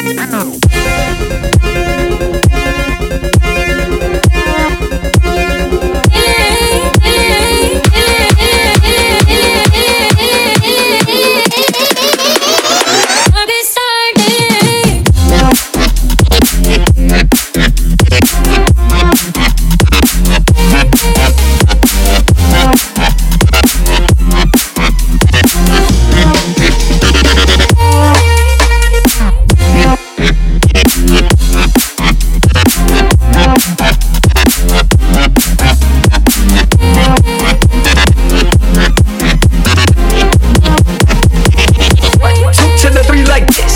أنا like this.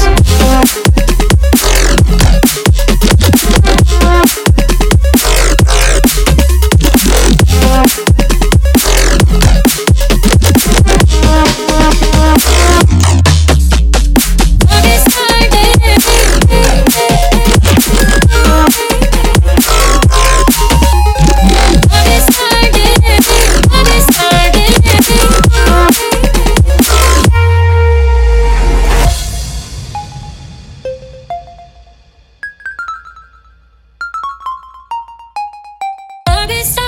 be so